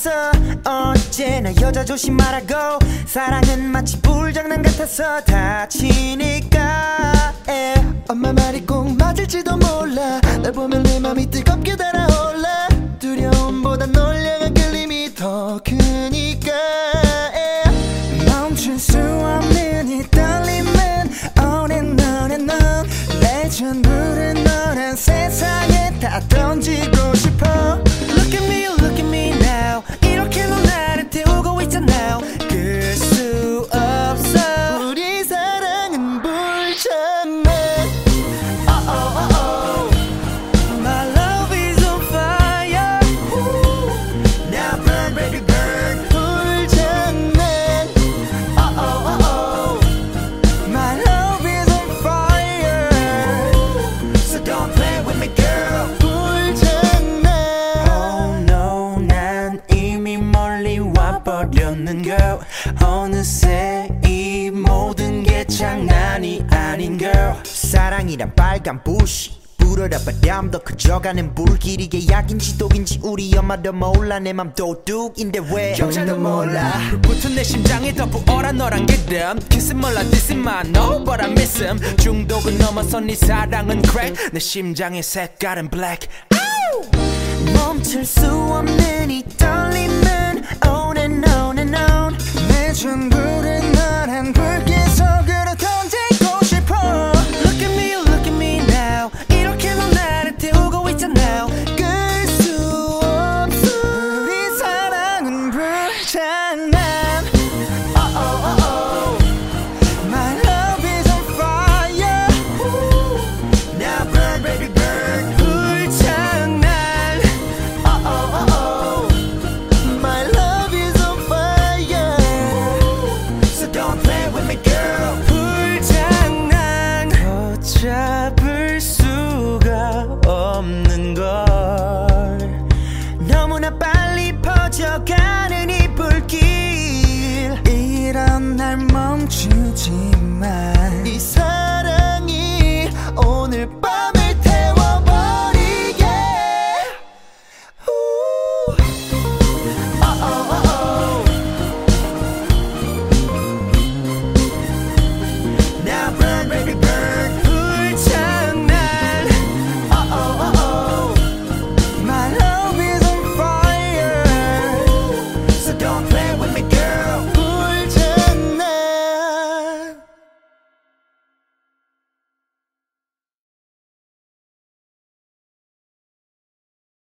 알았어. 언제나 여자 조심하라고. 사랑은 마치 불장난 같아서 다치니까. 에. 엄마 말이 꼭 맞을지도 몰라. 날 보면 내 맘이 뜨겁게 달아올라. 두려움보다 널 향한 끌림이 더크 장난이 아닌 girl. 사랑이란 빨간 불씨 불어라 바람도 커져가는 불길이 계약인지 독인지 우리 엄마도 몰라. 내 맘 도둑인데 왜? 경찰도 몰라. 붙은 내 심장이 더 부어라 너란 기름 Kiss 몰라 this is my no but I miss him. 중독은 넘어선 네 사랑은 crack. 내 심장의 색깔은 black. 멈출 수 없는 이 떨림 꺼져가는 이 불길. 이런 날 멈추지 마이